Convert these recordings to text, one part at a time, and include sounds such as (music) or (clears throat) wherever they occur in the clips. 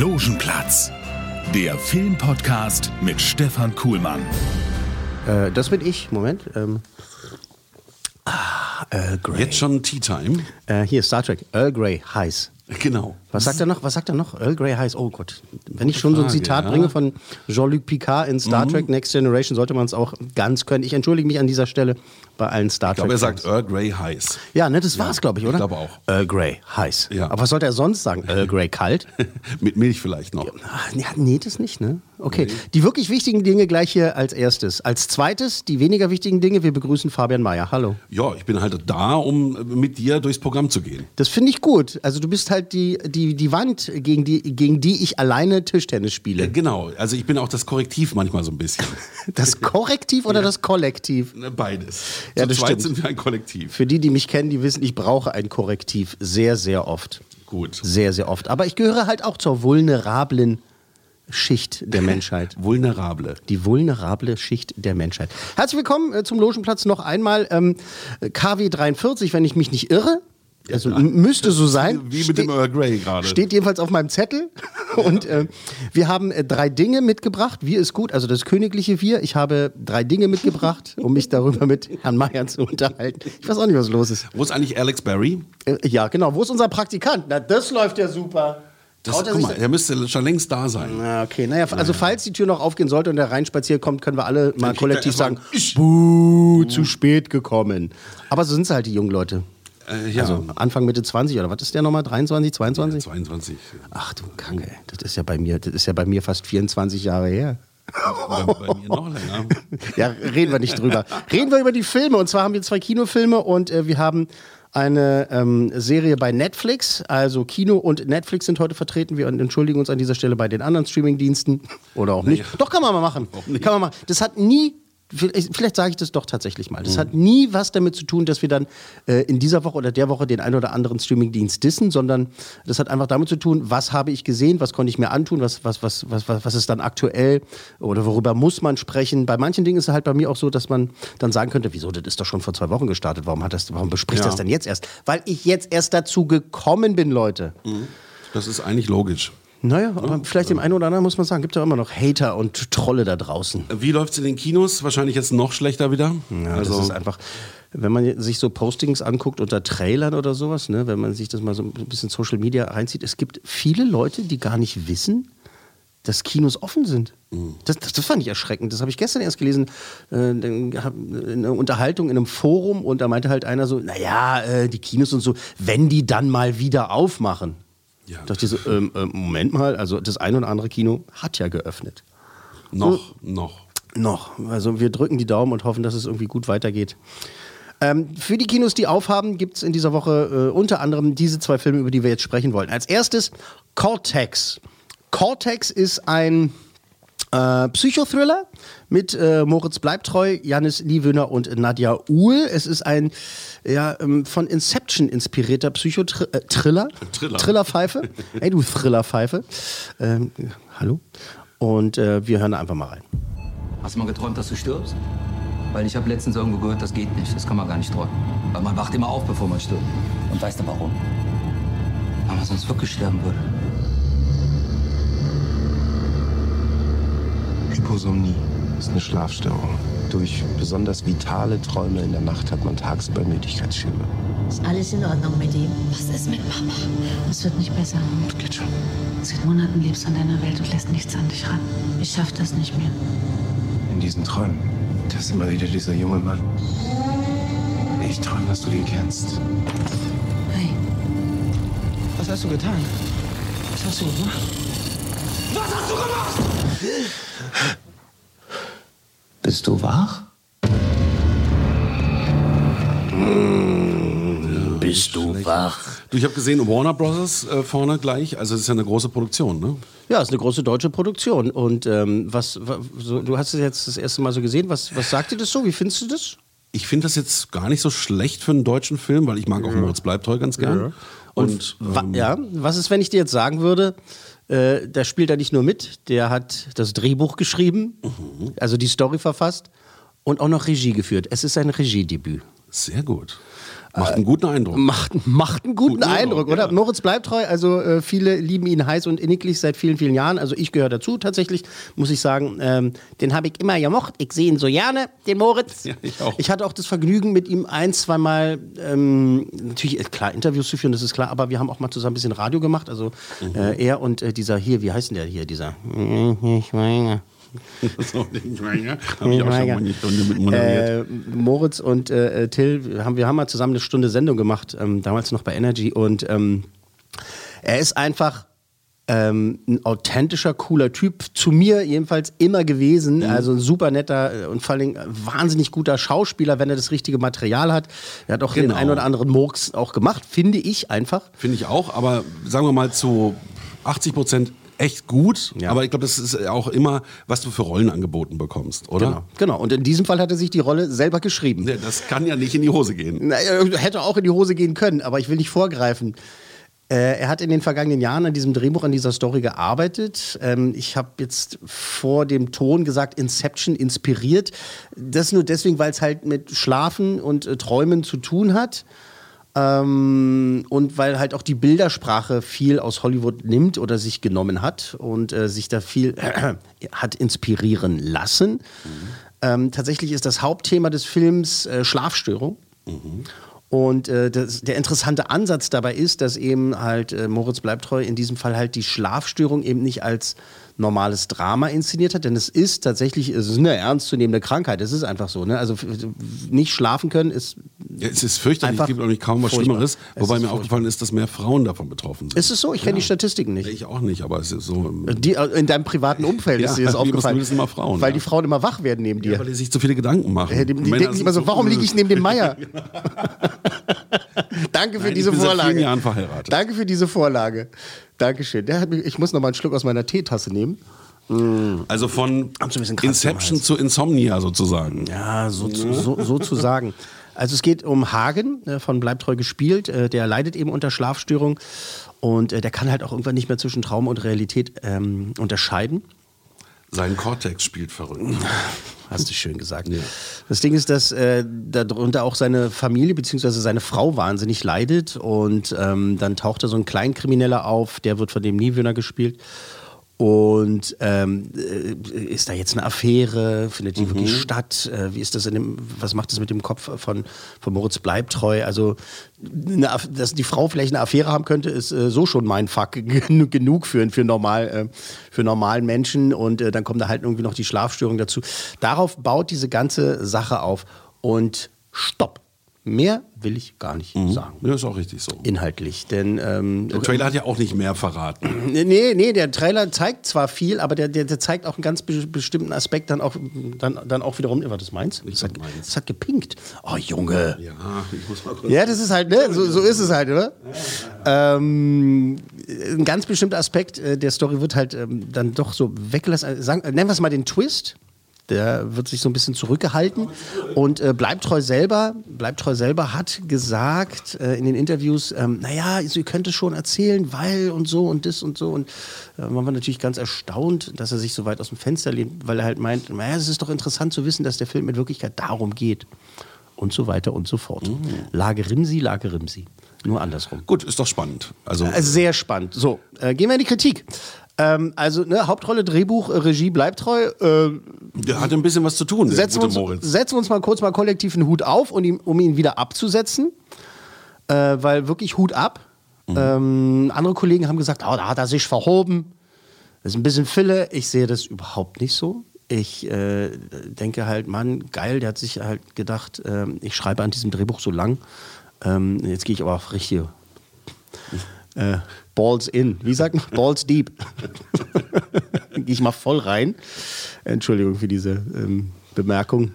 Logenplatz, der Filmpodcast mit Stefan Kuhlmann. Äh, das bin ich. Moment. Ähm. Ah, Earl Grey. Jetzt schon Tea Time. Äh, hier, Star Trek. Earl Grey, heiß. Genau. Was sagt er noch? Was sagt er noch? Earl Grey heiß. Oh Gott. Wenn ich schon so ein Zitat ja. bringe von Jean-Luc Picard in Star Trek Next Generation, sollte man es auch ganz können. Ich entschuldige mich an dieser Stelle bei allen Star Ich glaube, Trek. er sagt Earl Grey heiß. ja, ne, das war's, glaube ich, oder? ich glaube auch. Earl Grey heiß. Ja. Aber was sollte er sonst sagen? Earl Grey kalt? (laughs) Mit Milch vielleicht noch. Ah, Ja, nee, das nicht, ne? Okay. Die wirklich wichtigen Dinge gleich hier als erstes. Als zweites, die weniger wichtigen Dinge. Wir begrüßen Fabian Mayer. Hallo. Ja, ich bin halt da, um mit dir durchs Programm zu gehen. Das finde ich gut. Also du bist halt die, die, die Wand, gegen die, gegen die ich alleine Tischtennis Äh, spiele. Genau, also ich bin auch das Korrektiv manchmal so ein bisschen. (laughs) Das Korrektiv oder das Kollektiv? Ne, Beides. Ja, Zu das zweit stimmt. sind wir ein Kollektiv. Für die, die mich kennen, die wissen, ich brauche ein Korrektiv sehr, sehr oft. Gut. Sehr, sehr oft. Aber ich gehöre halt auch zur vulnerablen Schicht der Menschheit. (laughs) Vulnerable. Die vulnerable Schicht der Menschheit. Herzlich willkommen äh, zum Logenplatz noch einmal. Ähm, KW 43, wenn ich mich nicht irre. Also m- müsste so sein. Wie mit dem Earl Grey gerade. Steht jedenfalls auf meinem Zettel. (laughs) Und äh, wir haben äh, drei Dinge mitgebracht. Wir ist gut, also das königliche Wir. Ich habe drei Dinge mitgebracht, (laughs) um mich darüber mit Herrn Mayer zu unterhalten. Ich weiß auch nicht, was los ist. Wo ist eigentlich Alex Barry? Äh, ja, genau. Wo ist unser Praktikant? Na, das läuft ja super. Das, Traut er guck mal, der müsste schon längst da sein. Na, okay. Naja, also falls die Tür noch aufgehen sollte und der reinspaziert kommt, können wir alle mal er kollektiv sagen. Buh, zu spät gekommen. Aber so sind es halt die jungen Leute. Äh, ja, Also Anfang Mitte 20 oder was ist der nochmal? 23, 22? 22. Ach du Kacke, das ist ja bei mir, das ist ja bei mir fast 24 Jahre her. bei, bei mir noch länger. (laughs) Ja, reden wir nicht drüber. Reden wir über die Filme. Und zwar haben wir zwei Kinofilme und äh, wir haben eine ähm, Serie bei Netflix. Also Kino und Netflix sind heute vertreten. Wir entschuldigen uns an dieser Stelle bei den anderen Streamingdiensten. Oder auch nicht. Doch, kann man mal machen. Kann man machen. Das hat nie. Vielleicht sage ich das doch tatsächlich mal. Das hat nie was damit zu tun, dass wir dann äh, in dieser Woche oder der Woche den ein oder anderen Streamingdienst dissen, sondern das hat einfach damit zu tun, was habe ich gesehen, was konnte ich mir antun, was, was, was, was, was, was ist dann aktuell oder worüber muss man sprechen. Bei manchen Dingen ist es halt bei mir auch so, dass man dann sagen könnte, wieso, das ist doch schon vor zwei Wochen gestartet, warum, hat das, warum bespricht Ja. das denn jetzt erst? Weil ich jetzt erst dazu gekommen bin, Leute. Das ist eigentlich logisch. Naja, aber vielleicht dem einen oder anderen muss man sagen, gibt ja immer noch Hater und Trolle da draußen. Wie läuft es in den Kinos? Wahrscheinlich jetzt noch schlechter wieder. Ja, also, das ist einfach, wenn man sich so Postings anguckt unter Trailern oder sowas, ne, wenn man sich das mal so ein bisschen Social Media reinzieht, es gibt viele Leute, die gar nicht wissen, dass Kinos offen sind. Das, das, das fand ich erschreckend. Das habe ich gestern erst gelesen. Äh, dann hab eine Unterhaltung in einem Forum und da meinte halt einer so: Naja, äh, die Kinos und so, wenn die dann mal wieder aufmachen. Ja. Da dachte ich so: ähm, ähm, Moment mal, also das ein oder andere Kino hat ja geöffnet. noch, noch. Noch. Also wir drücken die Daumen und hoffen, dass es irgendwie gut weitergeht. Ähm, für die Kinos, die aufhaben, gibt es in dieser Woche äh, unter anderem diese zwei Filme, über die wir jetzt sprechen wollen. Als erstes Cortex. Cortex ist ein äh, Psychothriller mit äh, Moritz Bleibtreu, Janis Liewöhner und Nadja Uhl. Es ist ein ja, ähm, von Inception inspirierter Psychotriller. Äh, Thriller. Thriller. Trillerpfeife. (laughs) Ey, du Thrillerpfeife. Ähm, hallo. Und äh, wir hören da einfach mal rein. Hast du mal geträumt, dass du stirbst? Weil ich habe letztens irgendwo gehört, das geht nicht. Das kann man gar nicht träumen. Weil man wacht immer auf, bevor man stirbt. Und weißt du warum? Weil man sonst wirklich sterben würde. Hyposomnie ist eine Schlafstörung. Durch besonders vitale Träume in der Nacht hat man tagsüber Müdigkeitsschübe. Ist alles in Ordnung mit ihm? Was ist mit Papa? Es wird nicht besser. Geht schon. Seit Monaten lebst du an deiner Welt und lässt nichts an dich ran. Ich schaff das nicht mehr. In diesen Träumen, da ist immer wieder dieser junge Mann. Ich träume, dass du ihn kennst. Hey, Was hast du getan? was hast du gemacht? (laughs) Bist du wach? Bist du schlecht. wach? Du, ich habe gesehen, Warner Brothers äh, vorne gleich. Also, es ist ja eine große Produktion, ne? Ja, ist eine große deutsche Produktion. Und ähm, was, wa- so, du hast es jetzt das erste Mal so gesehen. Was, was sagt dir das so? Wie findest du das? Ich finde das jetzt gar nicht so schlecht für einen deutschen Film, weil ich mag auch Moritz Bleibtreu ganz gern. Und, Wa ähm, ja, was ist, wenn ich dir jetzt sagen würde, äh, der spielt da nicht nur mit, der hat das Drehbuch geschrieben, Mhm. also die Story verfasst und auch noch Regie geführt. Es ist sein Regiedebüt. sehr gut. Macht einen guten Eindruck. Macht, macht einen guten, Guten Eindruck, Eindruck, oder? ja. Moritz bleibt treu, also äh, viele lieben ihn heiß und inniglich seit vielen, vielen Jahren. Also ich gehöre dazu tatsächlich, muss ich sagen. Ähm, den habe ich immer gemocht. Ich sehe ihn so gerne, den Moritz. Ja, ich auch. hatte auch das Vergnügen, mit ihm ein, zweimal, ähm, natürlich, äh, klar, Interviews zu führen, das ist klar, aber wir haben auch mal zusammen ein bisschen Radio gemacht. Also Mhm. äh, er und äh, dieser hier, wie heißt denn der hier, dieser? Ich meine. (laughs) so, ich meine, habe ich auch schon mal eine Stunde mit moderiert. Äh, Moritz und äh, Till, haben, wir haben mal zusammen eine Stunde Sendung gemacht, ähm, damals noch bei Energy. Und ähm, er ist einfach ähm, ein authentischer, cooler Typ. Zu mir jedenfalls immer gewesen. Mhm. Also ein super netter äh, und vor allem wahnsinnig guter Schauspieler, wenn er das richtige Material hat. Er hat auch den Genau. einen oder anderen Murks auch gemacht, finde ich einfach. Finde ich auch, aber sagen wir mal zu 80 Prozent echt gut. Ja. Aber ich glaube, das ist auch immer, was du für Rollen angeboten bekommst, oder? Genau. genau. Und in diesem Fall hat er sich die Rolle selber geschrieben. Ja, Das kann ja nicht in die Hose gehen. Na, er hätte auch in die Hose gehen können, aber ich will nicht vorgreifen. Äh, er hat in den vergangenen Jahren an diesem Drehbuch, an dieser Story gearbeitet. Ähm, ich habe jetzt vor dem Ton gesagt, Inception inspiriert. Das nur deswegen, weil es halt mit Schlafen und äh, Träumen zu tun hat. Ähm, und weil halt auch die Bildersprache viel aus Hollywood nimmt oder sich genommen hat und äh, sich da viel (clears throat) hat inspirieren lassen. Ähm, tatsächlich ist das Hauptthema des Films äh, Schlafstörung. Und äh, das, der interessante Ansatz dabei ist, dass eben halt äh, Moritz bleibt treu in diesem Fall halt die Schlafstörung eben nicht als normales Drama inszeniert hat, denn es ist tatsächlich, es ist eine ernstzunehmende Krankheit, es ist einfach so. Ne? Also nicht schlafen können ist. Ja, es ist fürchterlich, es gibt auch nicht kaum was furchtbar. Schlimmeres. Es Wobei mir furchtbar. aufgefallen ist, dass mehr Frauen davon betroffen sind. Ist es so? Ich kenne die Statistiken nicht. ich auch nicht, aber es ist so. ähm, Die, äh, in deinem privaten Umfeld (laughs) Ja, ist dir das aufgefallen. mal Frauen, weil ja. die Frauen immer wach werden neben dir. Ja, weil die sich zu viele Gedanken machen. Die die denken immer so, warum liege ich neben dem Meier? (laughs) (laughs) Danke für Nein, ich diese bin seit Vorlage. vielen Jahren verheiratet. Danke für diese Vorlage. Dankeschön. Der hat mich, ich muss noch mal einen Schluck aus meiner Teetasse nehmen. Also von Inception zu Insomnia sozusagen. Ja, so, zu, so, so zu sagen. Also es geht um Hagen, äh, von Bleibtreu gespielt. Äh, der leidet eben unter Schlafstörung und äh, der kann halt auch irgendwann nicht mehr zwischen Traum und Realität ähm, unterscheiden. Sein Cortex spielt verrückt. Hast du schön gesagt. Das Ding ist, dass äh, darunter auch seine Familie bzw. seine Frau wahnsinnig leidet und ähm, dann taucht da so ein Kleinkrimineller auf, der wird von dem Niewöhner gespielt. Und ähm, äh, ist da jetzt eine Affäre? Findet die wirklich statt? Äh, wie ist das in dem, was macht das mit dem Kopf von, von Moritz Bleibtreu? Also, eine, dass die Frau vielleicht eine Affäre haben könnte, ist äh, so schon mein Fuck (laughs) gen- genug für, für, normal, äh, für normalen Menschen. Und äh, dann kommt da halt irgendwie noch die Schlafstörung dazu. Darauf baut diese ganze Sache auf. Und stopp. Mehr will ich gar nicht sagen. Ja, ist auch richtig so. Inhaltlich. Denn ähm, Der Trailer hat ja auch nicht mehr verraten. (clears throat) Nee, nee, der Trailer zeigt zwar viel, aber der, der, der zeigt auch einen ganz be bestimmten Aspekt dann auch, dann, dann auch wiederum. War das meins? Das hat, meins. das hat gepinkt. Oh, Junge. Ja, ich muss mal kurz. Ja, das ist halt, ne? So, so ist es halt, oder? Ähm, ein ganz bestimmter Aspekt äh, der Story wird halt ähm, dann doch so weggelassen. Sagen, nennen wir es mal den Twist. Der wird sich so ein bisschen zurückgehalten und äh, Bleibtreu selber, Bleibtreu selber hat gesagt äh, in den Interviews, ähm, naja, ihr könnt es schon erzählen, weil und so und das und so und äh, man war natürlich ganz erstaunt, dass er sich so weit aus dem Fenster lehnt, weil er halt meint, naja, es ist doch interessant zu wissen, dass der Film in Wirklichkeit darum geht und so weiter und so fort. Lage Rimsi, Lage Rimsi. Nur andersrum. Gut, ist doch spannend. Also, Also sehr spannend. So, äh, gehen wir in die Kritik. Ähm, also, ne, Hauptrolle, Drehbuch, äh, Regie bleibt treu. Äh, der hatte ein bisschen was zu tun, der setzen, wir gute uns, setzen uns mal kurz mal kollektiv einen Hut auf, und ihm, um ihn wieder abzusetzen. Äh, weil wirklich Hut ab. Ähm, andere Kollegen haben gesagt, oh, da hat er sich verhoben. Das ist ein bisschen Fille. Ich sehe das überhaupt nicht so. Ich äh, denke halt, Mann, geil, der hat sich halt gedacht, ähm, ich schreibe an diesem Drehbuch so lang. Ähm, jetzt gehe ich aber auf richtig äh, Balls in. Wie sagt man? Balls deep. (laughs) gehe ich mal voll rein. Entschuldigung für diese ähm, Bemerkung.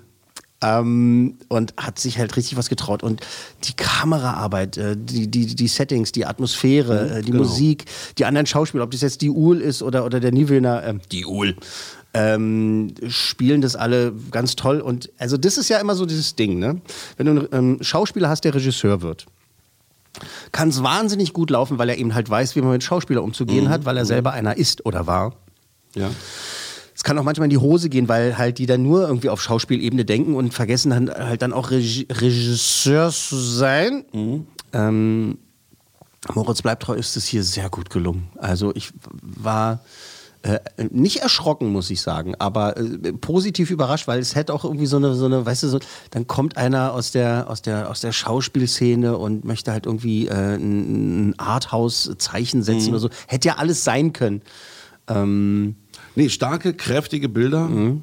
Ähm, und hat sich halt richtig was getraut. Und die Kameraarbeit, äh, die, die, die Settings, die Atmosphäre, äh, die genau. Musik, die anderen Schauspieler, ob das jetzt die Uhl ist oder, oder der Niewöhner, äh, die Uhl, ähm, spielen das alle ganz toll. Und also das ist ja immer so dieses Ding, ne? Wenn du einen ähm, Schauspieler hast, der Regisseur wird, kann es wahnsinnig gut laufen, weil er eben halt weiß, wie man mit Schauspieler umzugehen hat, weil er selber einer ist oder war. Ja. Es kann auch manchmal in die Hose gehen, weil halt die dann nur irgendwie auf Schauspielebene denken und vergessen dann halt dann auch Regi Regisseur zu sein. Ähm, Moritz Bleibtreu ist es hier sehr gut gelungen. Also ich war äh, nicht erschrocken, muss ich sagen, aber äh, positiv überrascht, weil es hätte auch irgendwie so eine, so eine, weißt du, so, dann kommt einer aus der, aus der, aus der Schauspielszene und möchte halt irgendwie äh, ein, ein Arthouse-Zeichen setzen oder so. Hätte ja alles sein können. Ähm, Nee, starke, kräftige Bilder. Äh,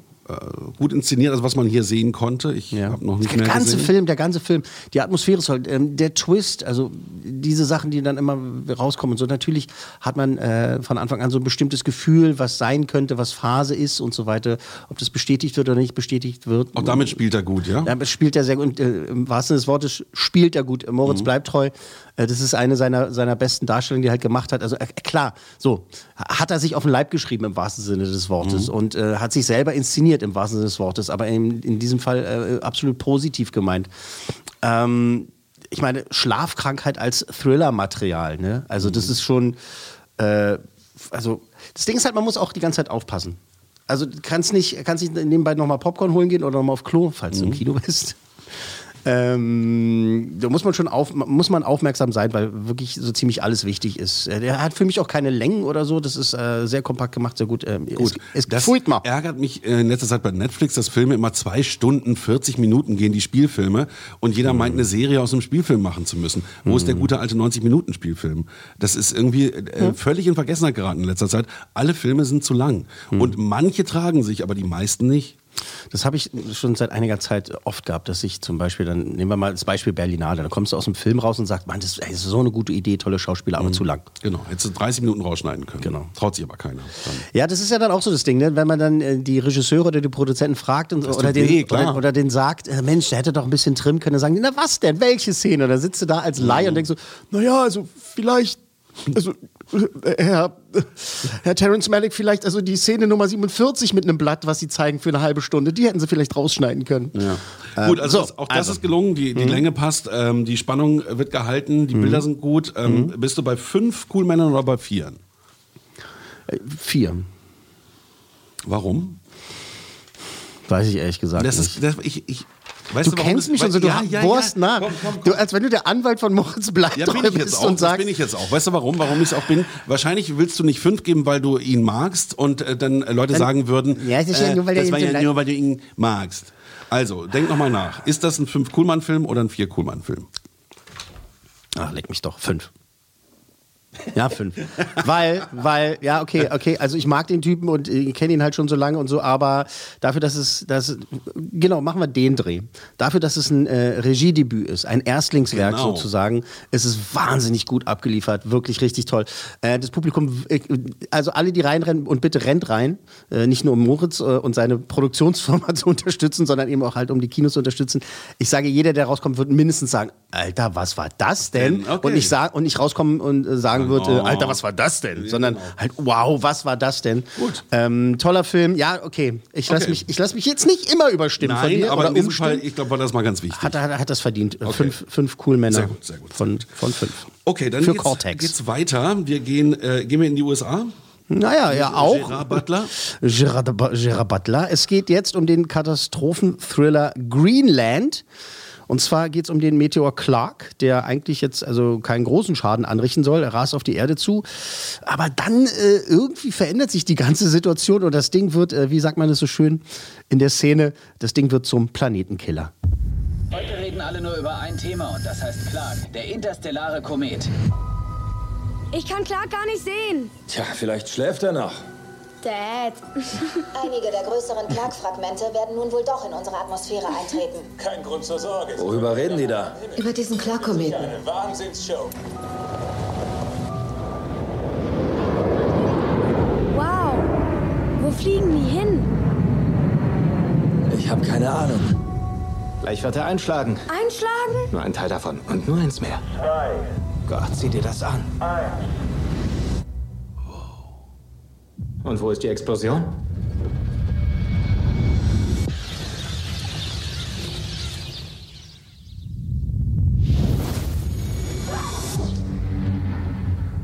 gut inszeniert, also was man hier sehen konnte. Ich Ja. habe noch nicht der mehr ganze gesehen. Film, der ganze Film, die Atmosphäre ist halt, ähm, der Twist, also diese Sachen, die dann immer rauskommen und so. Natürlich hat man äh, von Anfang an so ein bestimmtes Gefühl, was sein könnte, was Phase ist und so weiter. Ob das bestätigt wird oder nicht bestätigt wird. Auch damit spielt er gut, ja? Aber spielt er sehr gut. Und, äh, Im wahrsten Sinne des Wortes spielt er gut. Moritz Mhm. bleibt treu. Äh, das ist eine seiner, seiner besten Darstellungen, die er halt gemacht hat. Also äh, klar, so hat er sich auf den Leib geschrieben im wahrsten Sinne des Wortes Mhm. und äh, hat sich selber inszeniert im wahrsten Sinne des Wortes, aber in, in diesem Fall äh, absolut positiv gemeint. Ähm, ich meine, Schlafkrankheit als Thriller-Material, ne? Also das ist schon, äh, also das Ding ist halt, man muss auch die ganze Zeit aufpassen. Also du kannst nicht, kannst nicht nebenbei nochmal Popcorn holen gehen oder nochmal auf Klo, falls du im Kino bist. Ähm, da muss man schon auf, muss man aufmerksam sein, weil wirklich so ziemlich alles wichtig ist. Äh, Der hat für mich auch keine Längen oder so. Das ist äh, sehr kompakt gemacht, sehr gut. Ähm, Gut, es, es das mir. ärgert mich äh, in letzter Zeit bei Netflix, dass Filme immer zwei Stunden, 40 Minuten gehen, die Spielfilme. Und jeder meint, eine Serie aus einem Spielfilm machen zu müssen. Wo ist der gute alte 90-Minuten-Spielfilm? Das ist irgendwie äh, völlig in Vergessenheit geraten in letzter Zeit. Alle Filme sind zu lang. Und manche tragen sich, aber die meisten nicht. Das habe ich schon seit einiger Zeit oft gehabt, dass ich zum Beispiel, dann nehmen wir mal das Beispiel Berlinale, da kommst du aus dem Film raus und sagst, Mann, das ist, ey, das ist so eine gute Idee, tolle Schauspieler, aber zu lang. Genau, hättest du 30 Minuten rausschneiden können. Genau. Traut sich aber keiner. Dann. Ja, das ist ja dann auch so das Ding, ne? wenn man dann äh, die Regisseure oder die Produzenten fragt und, oder, den, weh, oder, oder den sagt, äh, Mensch, der hätte doch ein bisschen trimmen können, dann sagen die, na was denn, welche Szene? Dann sitzt du da als Laie und denkst so, naja, also vielleicht, also äh, Herr, Herr Terence Malick, vielleicht also die Szene Nummer 47 mit einem Blatt, was sie zeigen für eine halbe Stunde, die hätten sie vielleicht rausschneiden können. Ja. gut, also, so, das, auch das also. ist gelungen, die, die Länge passt, ähm, die Spannung wird gehalten, die Bilder sind gut. Ähm, Bist du bei fünf Cool Männern oder bei vieren? Äh, Vier. Warum? Weiß ich ehrlich gesagt Das nicht. ist, das, ich, ich, weißt Du warum kennst das- mich schon so, du ja, ja, bohrst ja. nach. Komm, komm, komm. Du, als wenn du der Anwalt von Moritz bleibt Ja, bin ich (laughs) jetzt auch. und Das sagst, bin ich jetzt auch. Weißt du warum? Warum ich es auch bin? Wahrscheinlich willst du nicht fünf geben, weil du ihn magst und äh, dann äh, Leute sagen würden, Ja, es ist ja nur, weil das er war ja nur, weil du ihn magst. Also, denk nochmal nach. Ist das ein fünf Coolmann Film oder ein vier Coolmann Film? Ach, leck mich doch. Fünf. Ja, fünf. weil, weil, ja, okay, okay, also ich mag den Typen und ich kenne ihn halt schon so lange und so, aber dafür, dass es, dass, genau, machen wir den Dreh. Dafür, dass es ein äh, Regiedebüt ist, ein Erstlingswerk Genau. sozusagen, ist es wahnsinnig gut abgeliefert, wirklich richtig toll. Äh, das Publikum, äh, also alle, die reinrennen und bitte rennt rein, äh, nicht nur um Moritz äh, und seine Produktionsfirma (laughs) zu unterstützen, sondern eben auch halt um die Kinos zu unterstützen. Ich sage, jeder, der rauskommt, wird mindestens sagen, Alter, was war das denn? Okay. Und nicht sagen und nicht rauskommen und äh, sagen wird, äh, Oh. Alter, was war das denn? Sondern halt, wow, was war das denn? Gut. Ähm, toller Film. Ja, okay. Ich lasse Okay. mich, ich lass mich jetzt nicht immer überstimmen von Nein, dir aber in diesem. Fall, ich glaube, war das mal ganz wichtig. hat, er hat das verdient. Fünf, fünf cool Männer. Sehr gut, sehr gut, Von, von fünf. Okay, dann Für geht's, Cortex. geht's weiter. Wir gehen, äh, gehen wir in die USA. Naja, ja, auch. Gerard Butler. Gerard, Gerard Butler. Es geht jetzt um den Katastrophenthriller Greenland. Und zwar geht es um den Meteor Clark, der eigentlich jetzt also keinen großen Schaden anrichten soll. Er rast auf die Erde zu. Aber dann äh, irgendwie verändert sich die ganze Situation und das Ding wird, äh, wie sagt man das so schön in der Szene, das Ding wird zum Planetenkiller. Heute reden alle nur über ein Thema und das heißt Clark, der interstellare Komet. Ich kann Clark gar nicht sehen. Tja, vielleicht schläft er noch. Dad. Einige der größeren Clark-Fragmente werden nun wohl doch in unsere Atmosphäre eintreten. Kein Grund zur Sorge. Worüber reden die da? Über diesen Clark-Kometen. Eine Wahnsinnsshow. Wow. Wo fliegen die hin? Ich habe keine Ahnung. Ich werde einschlagen. Einschlagen? Nur ein Teil davon und nur eins mehr. Gott, sieh dir das an. Und wo ist die Explosion?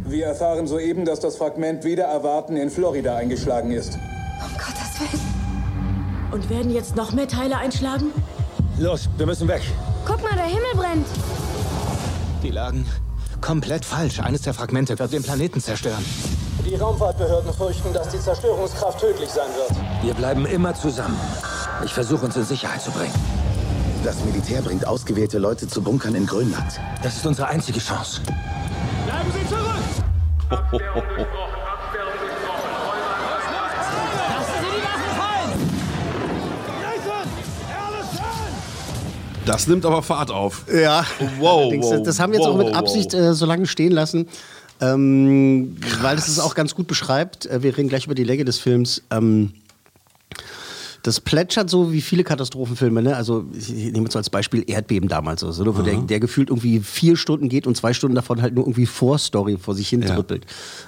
Wir erfahren soeben, dass das Fragment wieder erwarten in Florida eingeschlagen ist. Um Gottes Willen. Und werden jetzt noch mehr Teile einschlagen? Los, wir müssen weg. Guck mal, der Himmel brennt. Die lagen komplett falsch. Eines der Fragmente wird den Planeten zerstören. Die Raumfahrtbehörden fürchten, dass die Zerstörungskraft tödlich sein wird. Wir bleiben immer zusammen. Ich versuche uns in Sicherheit zu bringen. Das Militär bringt ausgewählte Leute zu Bunkern in Grönland. Das ist unsere einzige Chance. Bleiben Sie zurück! Das nimmt aber Fahrt auf. Ja. Wow, Allerdings, wow, das haben wir jetzt wow, auch mit wow, Absicht äh, so lange stehen lassen, ähm, weil es es auch ganz gut beschreibt. Äh, wir reden gleich über die Länge des Films. Ähm, das plätschert so wie viele Katastrophenfilme, ne? Also ich nehme jetzt als Beispiel Erdbeben damals, also, wo der, der gefühlt irgendwie vier Stunden geht und zwei Stunden davon halt nur irgendwie Vorstory vor sich hin trippelt.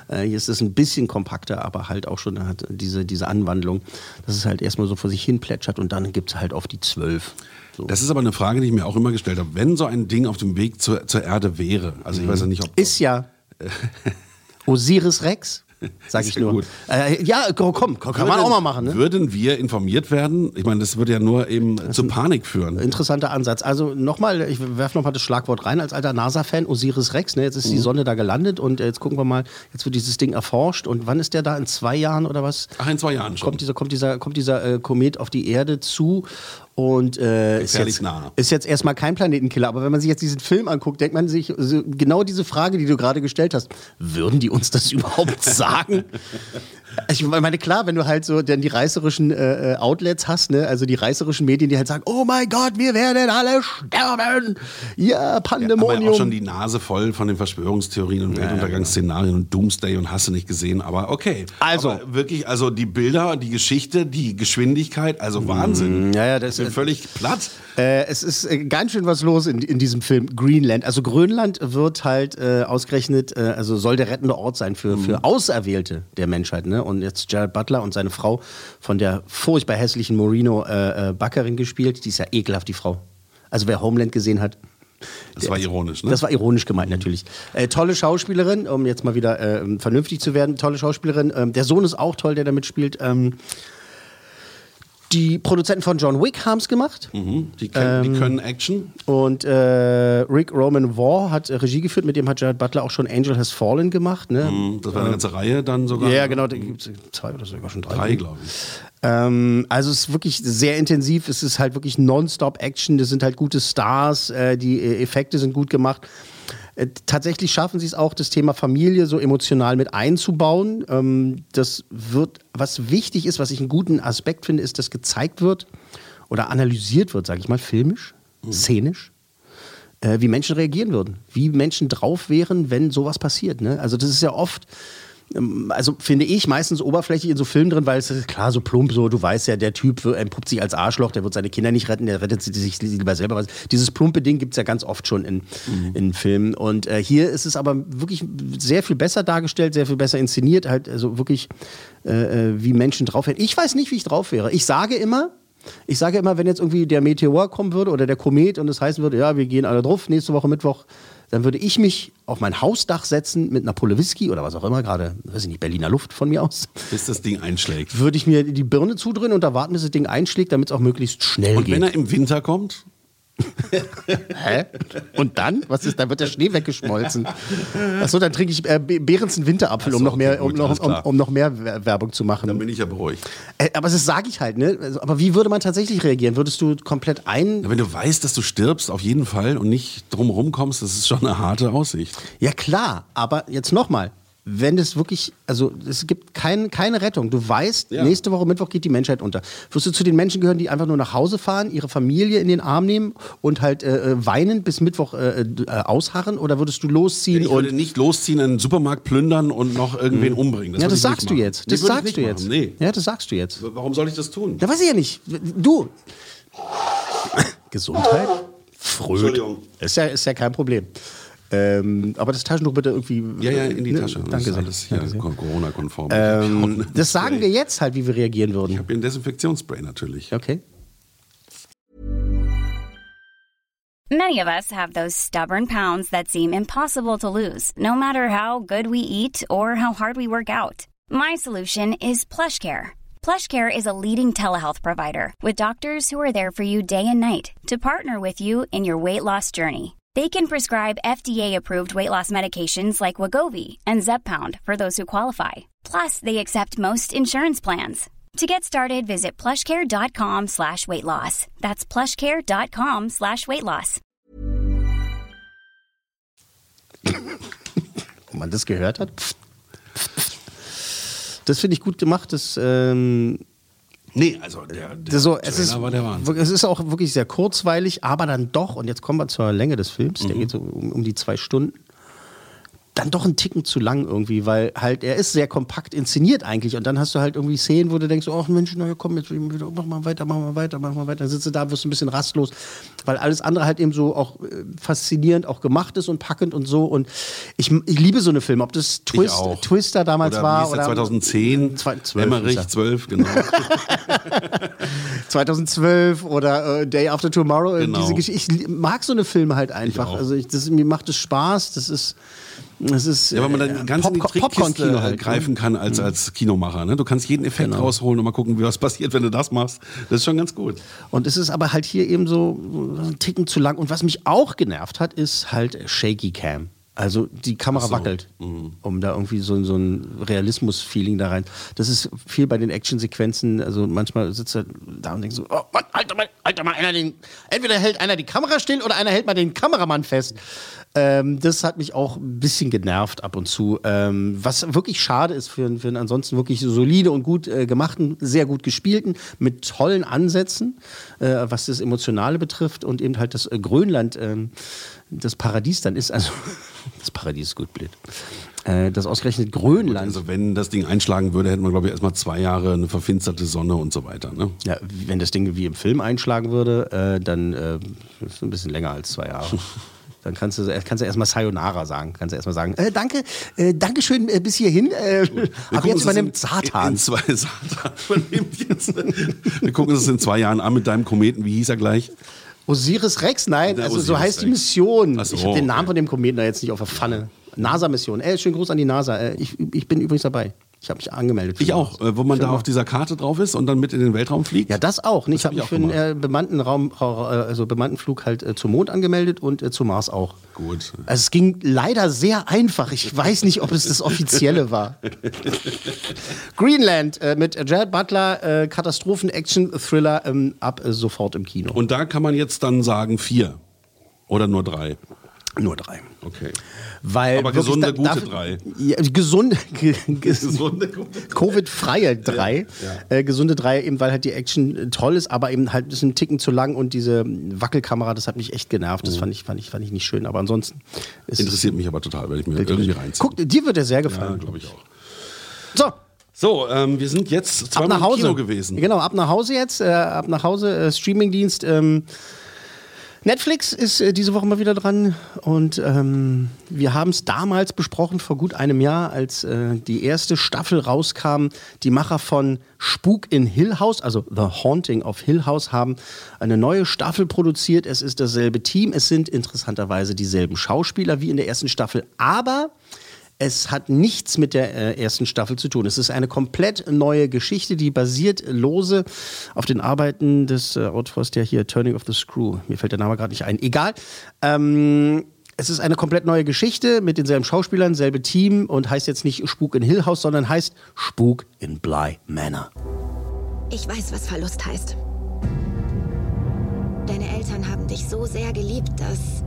Äh, hier ist es ein bisschen kompakter, aber halt auch schon hat diese, diese Anwandlung, dass es halt erstmal so vor sich hin plätschert und dann gibt es halt auf die zwölf. So. Das ist aber eine Frage, die ich mir auch immer gestellt habe. Wenn so ein Ding auf dem Weg zur, zur Erde wäre, also ich weiß ja nicht, ob. Ist ja (laughs) Osiris Rex, sag ich nur. gut. Äh, ja, komm, kann man auch mal machen. Ne? Würden wir informiert werden? Ich meine, das würde ja nur eben zu Panik führen. Interessanter Ansatz. Also nochmal, ich werfe nochmal das Schlagwort rein als alter NASA-Fan, Osiris Rex. Ne? Jetzt ist die Mhm. Sonne da gelandet und äh, jetzt gucken wir mal, jetzt wird dieses Ding erforscht und wann ist der da? In zwei Jahren oder was? Ach, in zwei Jahren schon. Kommt dieser, kommt dieser, kommt dieser äh, Komet auf die Erde zu und äh, ist, jetzt, nah. ist jetzt erstmal kein Planetenkiller. Aber wenn man sich jetzt diesen Film anguckt, denkt man sich so, genau diese Frage, die du gerade gestellt hast, würden die uns das (laughs) überhaupt sagen? Ich meine, klar, wenn du halt so dann die reißerischen äh, äh, Outlets hast, ne? also die reißerischen Medien, die halt sagen, oh mein Gott, wir werden alle sterben. Ja, Aber Pandemonium. auch schon die Nase voll von den Verschwörungstheorien und Weltuntergangsszenarien und Doomsday und hast du nicht gesehen. Aber okay. Also. Aber wirklich, also die Bilder, die Geschichte, die Geschwindigkeit, also Wahnsinn. Mm, Ja, ja, das bin völlig platt. Äh, es ist äh, ganz schön was los in, in diesem Film Greenland. Also Grönland wird halt äh, ausgerechnet, also soll der rettende Ort sein für, für Auserwählte der Menschheit. Ne? Und jetzt Jared Butler und seine Frau von der furchtbar hässlichen Moreno äh, äh, Backerin gespielt. Die ist ja ekelhaft, die Frau. Also wer Homeland gesehen hat. Das war ironisch, ne? Das war ironisch gemeint, natürlich. Äh, tolle Schauspielerin, um jetzt mal wieder äh, vernünftig zu werden. Tolle Schauspielerin. Ähm, der Sohn ist auch toll, der da mitspielt. Ähm, die Produzenten von John Wick haben es gemacht. Mhm. Die, können, die können Action. Und äh, Rick Roman Waugh hat äh, Regie geführt, mit dem hat Jared Butler auch schon Angel Has Fallen gemacht. Ne? Mhm, Das war eine ganze Reihe dann sogar. Ja, genau, da gibt es zwei oder sogar schon drei. Drei, glaube ich. Ähm, also es ist wirklich sehr intensiv, es ist halt wirklich Nonstop-Action, das sind halt gute Stars, äh, die äh, Effekte sind gut gemacht. Äh, tatsächlich schaffen sie es auch, das Thema Familie so emotional mit einzubauen. Ähm, das wird, was wichtig ist, was ich einen guten Aspekt finde, ist, dass gezeigt wird oder analysiert wird, sage ich mal, filmisch, szenisch, äh, wie Menschen reagieren würden, wie Menschen drauf wären, wenn sowas passiert. Ne? Also das ist ja oft, also finde ich meistens oberflächlich in so Filmen drin, weil es ist klar so plump, so du weißt ja, der Typ wir- entpuppt sich als Arschloch, der wird seine Kinder nicht retten, der rettet sie- sich lieber selber. was. Dieses plumpe Ding gibt es ja ganz oft schon in, in Filmen. Und äh, hier ist es aber wirklich sehr viel besser dargestellt, sehr viel besser inszeniert, halt also wirklich äh, äh, wie Menschen drauf wären. Ich weiß nicht, wie ich drauf wäre. Ich sage immer, ich sage immer, wenn jetzt irgendwie der Meteor kommen würde oder der Komet und es heißen würde, ja, wir gehen alle drauf, nächste Woche Mittwoch, dann würde ich mich auf mein Hausdach setzen mit einer Pulle Whisky oder was auch immer, gerade, weiß ich nicht, Berliner Luft von mir aus, Bis das Ding einschlägt. würde ich mir die Birne zudrehen und da warten, bis das Ding einschlägt, damit es auch möglichst schnell Und geht. wenn er im Winter kommt? (laughs) Hä? Und dann? Was ist? Da wird der Schnee weggeschmolzen. Achso, dann trinke ich äh, Be- Behrensen Winterapfel, um so, noch mehr, gut, um, noch, um, um noch mehr Wer- Werbung zu machen. Dann bin ich ja beruhigt. Äh, aber das sage ich halt, ne? Also, aber wie würde man tatsächlich reagieren? Würdest du komplett ein. Ja, Wenn du weißt, dass du stirbst, auf jeden Fall und nicht drumherum kommst, das ist schon eine harte Aussicht. Ja, klar, aber jetzt nochmal. Wenn es wirklich, also es gibt kein, keine Rettung. Du weißt, Ja. nächste Woche Mittwoch geht die Menschheit unter. Wirst du zu den Menschen gehören, die einfach nur nach Hause fahren, ihre Familie in den Arm nehmen und halt äh, äh, weinen bis Mittwoch äh, äh, ausharren? Oder würdest du losziehen Ich und. würde nicht losziehen, einen Supermarkt plündern und noch irgendwen umbringen. ja, würde das ich nicht sagst du jetzt. Nee, Das ich sagst du jetzt. Nee. Ja, das sagst du jetzt. Warum soll ich das tun? Da weiß ich ja nicht. Du. Gesundheit? (laughs) Entschuldigung. Ist ja, ist ja kein Problem. Ähm, aber das Taschentuch bitte irgendwie. Ja, ja, in die ne? Tasche. Das Danke ist sehr. alles hier. Corona-konform. Ähm, das sagen wir jetzt halt, wie wir reagieren würden. Ich habe ein Desinfektionsspray natürlich. Okay. Many of us have those stubborn pounds that seem impossible to lose, no matter how good we eat or how hard we work out. My solution is PlushCare. PlushCare is a leading telehealth provider with doctors who are there for you day and night to partner with you in your weight loss journey. They can prescribe FDA-approved weight loss medications like Wagovi and Zepbound for those who qualify. Plus, they accept most insurance plans. To get started, visit plushcare.com slash weight loss. That's plushcare.com slash weight loss. Ob man das gehört hat? Das finde ich gut gemacht. Das, ähm, Nee, also der, der das so, es, ist, der es ist auch wirklich sehr kurzweilig, aber dann doch, und jetzt kommen wir zur Länge des Films, Mhm. der geht so um, um die zwei Stunden, dann doch ein Ticken zu lang irgendwie, weil halt er ist sehr kompakt inszeniert eigentlich und dann hast du halt irgendwie Szenen, wo du denkst, ach Mensch, na ja, komm jetzt wieder, mach mal weiter, mach mal weiter, mach mal weiter. Dann sitzt du da, wirst du ein bisschen rastlos, weil alles andere halt eben so auch äh, faszinierend auch gemacht ist und packend und so und ich, ich liebe so eine Filme, ob das Twist. Twister damals oder war oder 2010, 12 Emmerich hieß er. 12, genau. (laughs) 2012 oder äh, Day After Tomorrow. äh, Genau. Diese Geschichte. Ich mag so eine Filme halt einfach. auch. also ich, das, mir macht es Spaß. Das ist, das ist Ja, weil man äh, dann ganz in die Trickkiste halt ne? greifen kann als, als Kinomacher. Ne? Du kannst jeden Effekt Genau. rausholen und mal gucken, wie was passiert, wenn du das machst. Das ist schon ganz gut. Und es ist aber halt hier eben so, so ein Ticken zu lang. Und was mich auch genervt hat, ist halt Shaky Cam. Also die Kamera so. wackelt, Mhm. um da irgendwie so, so ein Realismus-Feeling da rein. Das ist viel bei den Actionsequenzen. Also manchmal sitzt er da und denkt so, oh Mann, Alter mal, Alter mal, einer den, entweder hält einer die Kamera still oder einer hält mal den Kameramann fest. Ähm, das hat mich auch ein bisschen genervt ab und zu. Ähm, was wirklich schade ist für, für einen ansonsten wirklich solide und gut äh, gemachten, sehr gut gespielten, mit tollen Ansätzen, äh, was das Emotionale betrifft und eben halt das äh, Grönland, ähm, das Paradies dann ist. Also, (laughs) das Paradies ist gut blöd. Äh, das ausgerechnet Grönland. Also wenn das Ding einschlagen würde, hätten wir, glaube ich, erstmal zwei Jahre eine verfinsterte Sonne und so weiter. Ne? Ja, wenn das Ding wie im Film einschlagen würde, äh, dann äh, ist es ein bisschen länger als zwei Jahre. (laughs) Dann kannst du, kannst du erstmal Sayonara sagen. Kannst du erstmal sagen, äh, danke, äh, danke schön äh, bis hierhin. Äh, (laughs) gucken jetzt übernimmt in- Satan. In zwei, (laughs) Satan übernimmt jetzt. Wir gucken uns das in zwei Jahren an mit deinem Kometen. Wie hieß er gleich? Osiris Rex, nein, Der also so heißt die. Mission. So, ich habe den Namen okay. von dem Kometen da jetzt nicht auf der Pfanne. NASA-Mission. Ey, schönen Gruß an die NASA. Äh, ich, ich bin übrigens dabei. Ich habe mich angemeldet. Ich auch, äh, wo man da auf dieser Karte drauf ist und dann mit in den Weltraum fliegt. Ja, das auch. Ne? Ich hab habe ich mich für einen äh, bemannten Raum, äh, also bemannten Flug halt äh, zum Mond angemeldet und äh, zu Mars auch. Gut. Also es ging leider sehr einfach. Ich weiß nicht, ob es das offizielle war. (laughs) Greenland äh, mit Jared Butler, Katastrophen-Action-Thriller ähm, ab sofort im Kino. Und da kann man jetzt dann sagen vier. Oder nur drei. Nur drei. Okay. Weil Aber gesunde, da- gute drei. Ja, gesunde, ge, (laughs) ge, Gesunde, gute (laughs) Covid-freie drei. Ja, Äh, gesunde drei, eben weil halt die Action äh, toll ist, aber eben halt ein bisschen Ticken zu lang und diese Wackelkamera, das hat mich echt genervt. Das fand, ich, fand, ich, fand ich nicht schön. Aber ansonsten ist. Interessiert mich aber total, weil ich mir irgendwie reinziehe. Guck, dir wird er sehr Ja, gefallen. glaube ich auch. So, So, ähm, wir sind jetzt ab zweimal nach im Hause. Kino gewesen. Genau, ab nach Hause jetzt. Äh, ab nach Hause, äh, Streamingdienst. Ähm, Netflix ist äh, diese Woche mal wieder dran und ähm, wir haben es damals besprochen, vor gut einem Jahr, als äh, die erste Staffel rauskam. Die Macher von Spuk in Hill House, also The Haunting of Hill House, haben eine neue Staffel produziert. Es ist dasselbe Team, es sind interessanterweise dieselben Schauspieler wie in der ersten Staffel, aber es hat nichts mit der äh, ersten Staffel zu tun. Es ist eine komplett neue Geschichte, die basiert lose auf den Arbeiten des äh, Autors, der hier Turning of the Screw, mir fällt der Name gerade nicht ein, egal. Ähm, es ist eine komplett neue Geschichte mit denselben Schauspielern, selbe Team und heißt jetzt nicht Spuk in Hill House, sondern heißt Spuk in Bly Manor. Ich weiß, was Verlust heißt. Deine Eltern haben dich so sehr geliebt, dass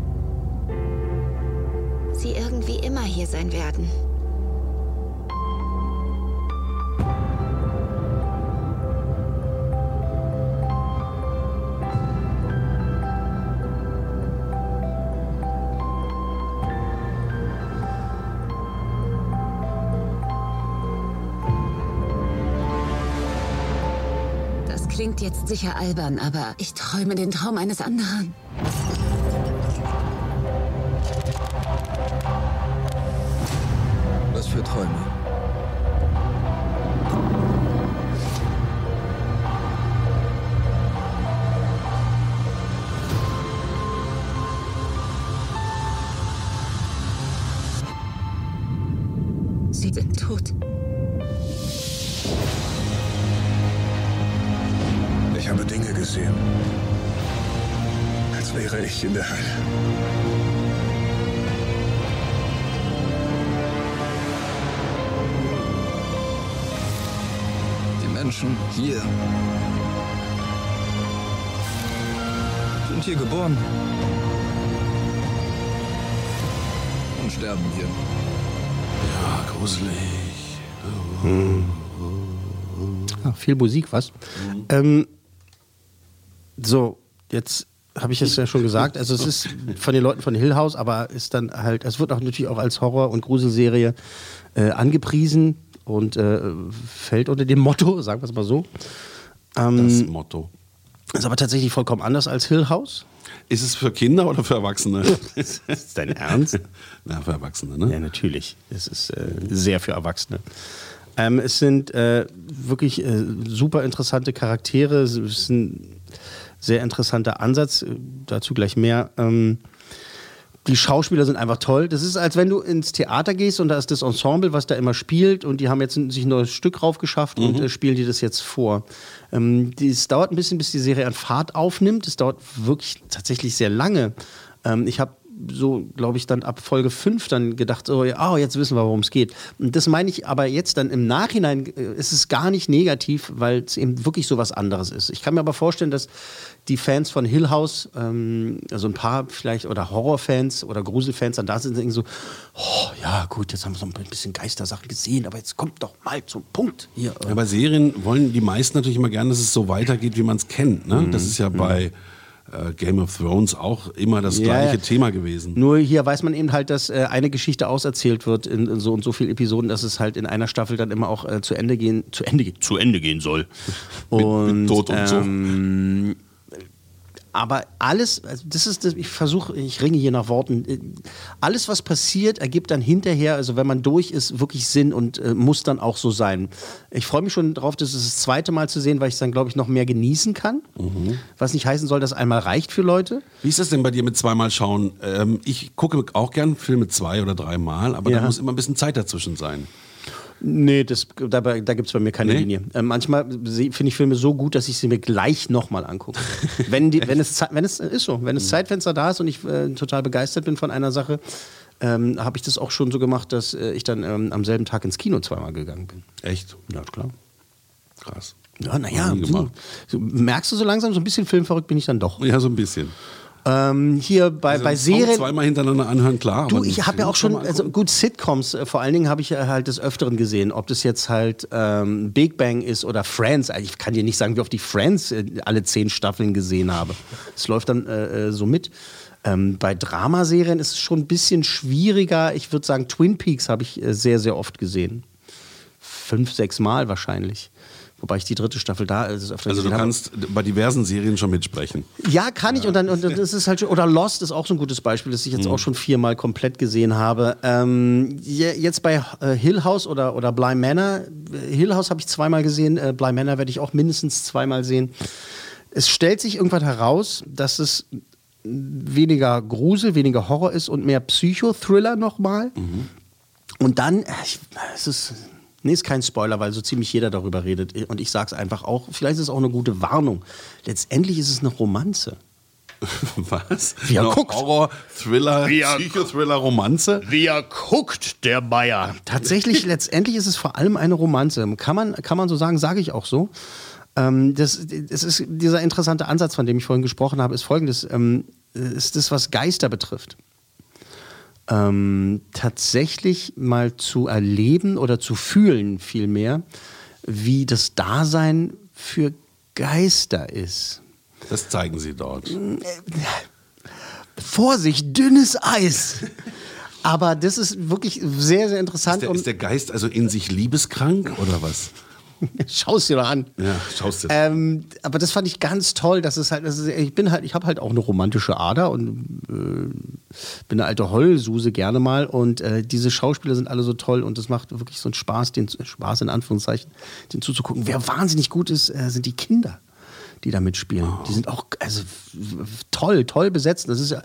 sie irgendwie immer hier sein werden. Das Klingt jetzt sicher albern, aber ich träume den Traum eines anderen. Träume? Sie sind tot. Ich habe Dinge gesehen. Als wäre ich in der Hölle. Menschen hier sind hier geboren und sterben hier. Ja, gruselig. Ja, viel Musik, was? Ähm, so, jetzt habe ich es ja schon gesagt. Also es ist von den Leuten von Hill House, aber ist dann halt, es wird auch natürlich auch als Horror- und Gruselserie äh, angepriesen und äh, fällt unter dem Motto, (laughs) sagen wir es mal so. Ähm, Das Motto. Ist aber tatsächlich vollkommen anders als Hill House. Ist es für Kinder oder für Erwachsene? (laughs) ist dein Ernst? (laughs) Na, für Erwachsene, ne? Ja, natürlich. Es ist äh, sehr für Erwachsene. Ähm, es sind äh, wirklich äh, super interessante Charaktere. Es ist ein sehr interessanter Ansatz. Dazu gleich mehr. Ähm, die Schauspieler sind einfach toll. Das ist, als wenn du ins Theater gehst und da ist das Ensemble, was da immer spielt und die haben jetzt ein- sich ein neues Stück raufgeschafft und äh, spielen dir das jetzt vor. Ähm, es dauert ein bisschen, bis die Serie an Fahrt aufnimmt. Es dauert wirklich tatsächlich sehr lange. Ähm, ich habe so, glaube ich, dann ab Folge 5 dann gedacht, so, oh, jetzt wissen wir, worum es geht. Und das meine ich aber jetzt dann im Nachhinein, äh, ist es gar nicht negativ, weil es eben wirklich so was anderes ist. Ich kann mir aber vorstellen, dass die Fans von Hill House, ähm, also ein paar vielleicht, oder Horrorfans oder Gruselfans dann da sind und denken so, oh, ja gut, jetzt haben wir so ein bisschen Geistersachen gesehen, aber jetzt kommt doch mal zum Punkt hier. Ja, bei Serien wollen die meisten natürlich immer gerne, dass es so weitergeht, wie man es kennt. Ne? Das ist ja bei äh, Game of Thrones auch immer das Ja, gleiche. Thema gewesen. Nur hier weiß man eben halt, dass äh, eine Geschichte auserzählt wird in, in so und so vielen Episoden, dass es halt in einer Staffel dann immer auch äh, zu Ende gehen, zu Ende, zu Ende gehen soll. (laughs) Und, mit Tod und so. Aber alles, also das ist, das, ich versuche, ich ringe hier nach Worten. Alles, was passiert, ergibt dann hinterher, also wenn man durch ist, wirklich Sinn und äh, muss dann auch so sein. Ich freue mich schon drauf, das ist das zweite Mal zu sehen, weil ich es dann, glaube ich, noch mehr genießen kann. Was nicht heißen soll, dass einmal reicht für Leute. Wie ist das denn bei dir mit zweimal schauen? Ähm, ich gucke auch gern Filme zwei oder dreimal, aber Ja. da muss immer ein bisschen Zeit dazwischen sein. Nee, das, dabei, da gibt es bei mir keine Nee? Linie. Äh, manchmal finde ich Filme so gut, dass ich sie mir gleich nochmal angucke. (laughs) wenn, die, wenn, es, wenn es ist so, wenn das Zeitfenster da ist und ich äh, total begeistert bin von einer Sache, ähm, habe ich das auch schon so gemacht, dass äh, ich dann ähm, am selben Tag ins Kino zweimal gegangen bin. Echt? Ja, klar. Krass. Ja, naja, merkst du so langsam, so ein bisschen filmverrückt bin ich dann doch. Ja, so ein bisschen. Ähm, hier bei, Also bei Serien. zweimal hintereinander anhören, klar. Du, ich habe ja auch schon, also gut, Sitcoms, äh, vor allen Dingen habe ich ja halt des Öfteren gesehen, ob das jetzt halt ähm, Big Bang ist oder Friends. Also Ich kann dir nicht sagen, wie oft ich Friends äh, alle zehn Staffeln gesehen habe. Es läuft dann äh, äh, so mit. Ähm, bei Dramaserien ist es schon ein bisschen schwieriger. Ich würde sagen, Twin Peaks habe ich äh, sehr, sehr oft gesehen. Fünf, sechs Mal wahrscheinlich. Wobei ich die dritte Staffel da des Öfteren Also du gesehen habe. kannst bei diversen Serien schon mitsprechen. Ja, kann ich. Und dann, und das ist halt schon, oder Lost ist auch so ein gutes Beispiel, das ich jetzt auch schon viermal komplett gesehen habe. Ähm, je- jetzt bei äh, Hill House oder, oder Bly Manor. Hill House habe ich zweimal gesehen, äh, Bly Manor werde ich auch mindestens zweimal sehen. Es stellt sich irgendwann heraus, dass es weniger Grusel, weniger Horror ist und mehr Psychothriller nochmal. Und dann, äh, ich, es ist, nee, ist kein Spoiler, weil so ziemlich jeder darüber redet. Und ich sage es einfach auch, vielleicht ist es auch eine gute Warnung. Letztendlich ist es eine Romanze. (laughs) Was? Wie er guckt. Horror, Thriller, Wie er- Psychothriller, Romanze? Wie er guckt, der Bayer. Tatsächlich, (laughs) letztendlich ist es vor allem eine Romanze. Kann man, kann man so sagen, sage ich auch so. Ähm, das, das ist dieser interessante Ansatz, von dem ich vorhin gesprochen habe, ist folgendes: ähm, ist das, was Geister betrifft. Ähm, tatsächlich mal zu erleben oder zu fühlen, vielmehr, wie das Dasein für Geister ist. Das zeigen sie dort. Vorsicht, dünnes Eis. Aber das ist wirklich sehr, sehr Ist interessant. der, und- ist der Geist also in sich liebeskrank oder was? (laughs) Schau's dir mal an. Ja, schaust dir. Ähm, aber das fand ich ganz toll, dass es halt, das ist, ich bin halt, ich habe halt auch eine romantische Ader und äh, bin eine alte Heulsuse gerne mal und äh, diese Schauspieler sind alle so toll und es macht wirklich so einen Spaß, den Spaß in Anführungszeichen, den zuzugucken. Wer wahnsinnig gut ist, äh, sind die Kinder, die da mitspielen. Die sind auch also toll, toll besetzt. Das ist ja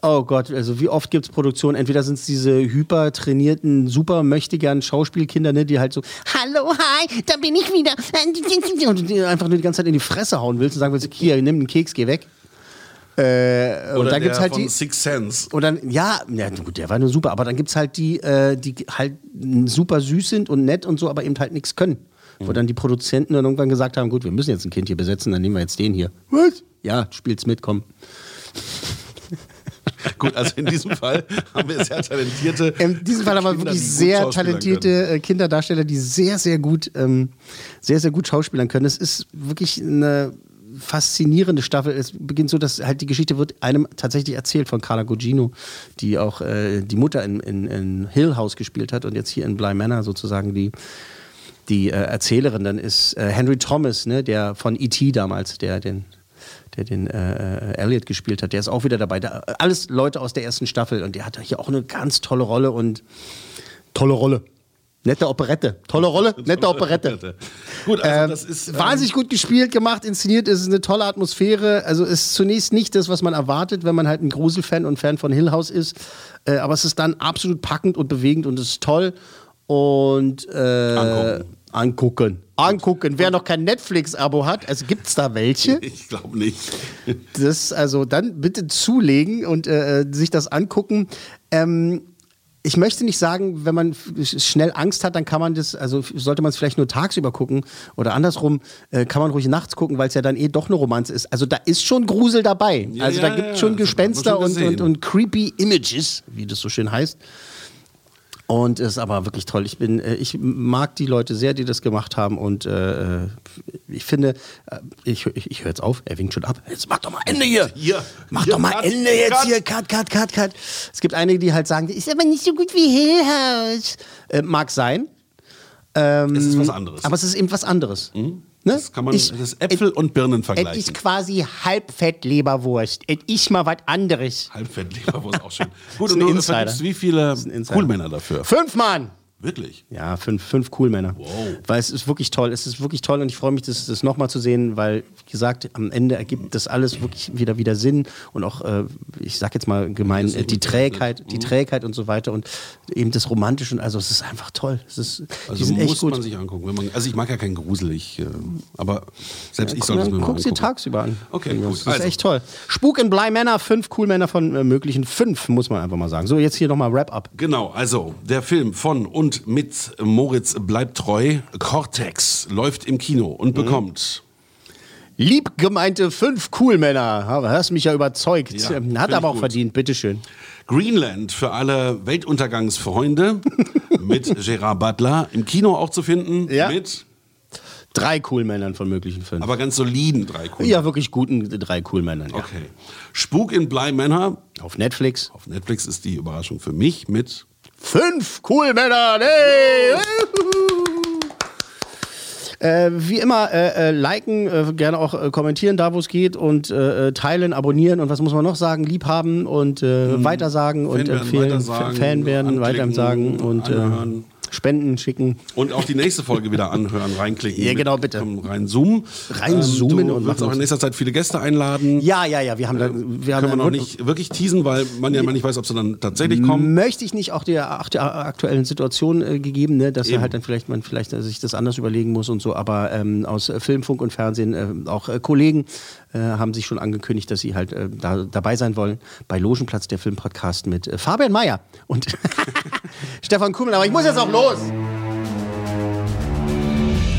Oh Gott, also wie oft gibt es Produktionen? Entweder sind es diese hypertrainierten, super möchtegern Schauspielkinder, ne, die halt so, hallo, hi, da bin ich wieder. Und die einfach nur die ganze Zeit in die Fresse hauen willst und sagen willst, hier, nimm einen Keks, geh weg. Äh, und dann gibt's halt die. Six Sense. Und dann, ja, ja, gut, der war nur super, aber dann gibt es halt die, äh, die halt super süß sind und nett und so, aber eben halt nichts können. Wo Mhm. dann die Produzenten dann irgendwann gesagt haben: gut, wir müssen jetzt ein Kind hier besetzen, dann nehmen wir jetzt den hier. Was? Ja, spielt's mit, komm. (laughs) Gut, also in diesem Fall haben wir sehr talentierte. In diesem Fall aber Kinder, wirklich sehr talentierte äh, Kinderdarsteller, die sehr, sehr gut, ähm, sehr, sehr gut schauspielern können. Es ist wirklich eine faszinierende Staffel. Es beginnt so, dass halt die Geschichte wird einem tatsächlich erzählt von Carla Gugino, die auch äh, die Mutter in, in, in Hill House gespielt hat und jetzt hier in Bly Manor sozusagen die, die äh, Erzählerin. Dann ist äh, Henry Thomas, ne, der von E.T. damals, der den der den äh, äh, Elliot gespielt hat, der ist auch wieder dabei. Da, alles Leute aus der ersten Staffel und der hat hier auch eine ganz tolle Rolle und tolle Rolle. Nette Operette. Tolle Rolle, (laughs) nette Operette. Gut, also Ähm, das ist. ähm, Wahnsinnig gut gespielt, gemacht, inszeniert, es ist eine tolle Atmosphäre. Also es ist zunächst nicht das, was man erwartet, wenn man halt ein Gruselfan und Fan von Hill House ist. Äh, aber es ist dann absolut packend und bewegend und es ist toll. Und äh, Angucken. Angucken. Angucken. Wer noch kein Netflix-Abo hat, also gibt es da welche? (laughs) Ich glaube nicht. (laughs) Das, also dann bitte zulegen und äh, sich das angucken. Ähm, ich möchte nicht sagen, wenn man schnell Angst hat, dann kann man das, also sollte man es vielleicht nur tagsüber gucken oder andersrum, äh, kann man ruhig nachts gucken, weil es ja dann eh doch eine Romanze ist. Also da ist schon Grusel dabei. Ja, also ja, da gibt ja, schon man Gespenster schon und, und, und creepy Images, wie das so schön heißt. Und es ist aber wirklich toll. Ich bin, äh, ich mag die Leute sehr, die das gemacht haben. Und äh, ich finde, äh, ich, ich, ich höre jetzt auf, er winkt schon ab. Jetzt mach doch mal Ende hier. Hier. Mach Hier, doch mal cut, Ende jetzt cut. hier. Cut, cut, cut, cut. Es gibt einige, die halt sagen, ist aber nicht so gut wie Hill House. Äh, mag sein. Ähm, Es ist was anderes. Aber es ist eben was anderes. Ne? Das kann man, Ich- das ist Äpfel und Birnen Es vergleichen. ist quasi Halbfettleberwurst. Es ist mal was anderes. Halbfettleberwurst auch schön. (laughs) Gut, und du vergibst wie viele. Coolmänner dafür? Fünf Mann! Wirklich? Ja, fünf, fünf Coolmänner. Wow. Weil es ist wirklich toll. Es ist wirklich toll und ich freue mich, das, das nochmal zu sehen, weil, wie gesagt, am Ende ergibt das alles wirklich wieder wieder Sinn und auch, äh, ich sag jetzt mal gemein, Das ist äh, die Trägheit, die Mhm. Trägheit und so weiter und eben das Romantische. und Also es ist einfach toll. Es ist, Also muss echt gut. man sich angucken. Man, also ich mag ja keinen Grusel, ich, äh, aber selbst Ja, ich es guck- mir mal dir angucken. tagsüber an. Okay, gut. Das ist Also. echt toll. Spuk in Bly Männer, fünf Coolmänner von äh, möglichen fünf, muss man einfach mal sagen. So, jetzt hier nochmal Wrap-up. Genau, also der Film von und mit Moritz bleibt treu, Cortex, läuft im Kino Mhm. und bekommt. Lieb gemeinte fünf Coolmänner. Ha, Hast mich ja überzeugt. Ja, Ähm, Hat aber auch gut. verdient, bitteschön. Greenland für alle Weltuntergangsfreunde (laughs) mit Gerard Butler. Im Kino auch zu finden Ja. mit, Drei Coolmännern von möglichen fünf. aber ganz soliden drei Kunden. Ja, wirklich guten drei Coolmännern. Ja. Okay. Spuk in Bly Manor. Auf Netflix. Auf Netflix ist die Überraschung für mich mit Fünf Coolmänner! Hey! Äh, wie immer, äh, äh, liken, äh, gerne auch äh, kommentieren, da wo es geht und äh, teilen, abonnieren und was muss man noch sagen? Liebhaben und äh, weitersagen und Fan werden, empfehlen. weitersagen, Fan werden, anklicken, weitersagen und äh, anhören. Spenden schicken. Und auch die nächste Folge wieder anhören, reinklicken. Ja, genau, bitte. ähm, Rein zoomen. Reinzoomen du und wirst auch in nächster Zeit viele Gäste einladen. Ja, ja, ja, wir haben da, wir haben Können wir noch nicht wirklich teasen, weil man ja immer nicht weiß, ob sie dann tatsächlich kommen. Möchte ich nicht auch der, ach, der aktuellen Situation äh, gegeben, ne, dass er Eben. halt dann vielleicht man vielleicht sich das anders überlegen muss und so. Aber ähm, aus Film, Funk und Fernsehen äh, auch äh, Kollegen äh, haben sich schon angekündigt, dass sie halt äh, da, dabei sein wollen bei Logenplatz, der Filmpodcast mit äh, Fabian Mayer und (laughs) Stefan Kummel. Aber ich muss jetzt auch los.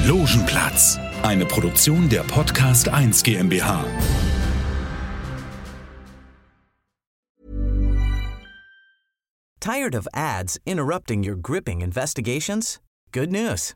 Logenplatz, eine Produktion der Podcast 1 GmbH. Tired of ads interrupting your gripping investigations? Good news.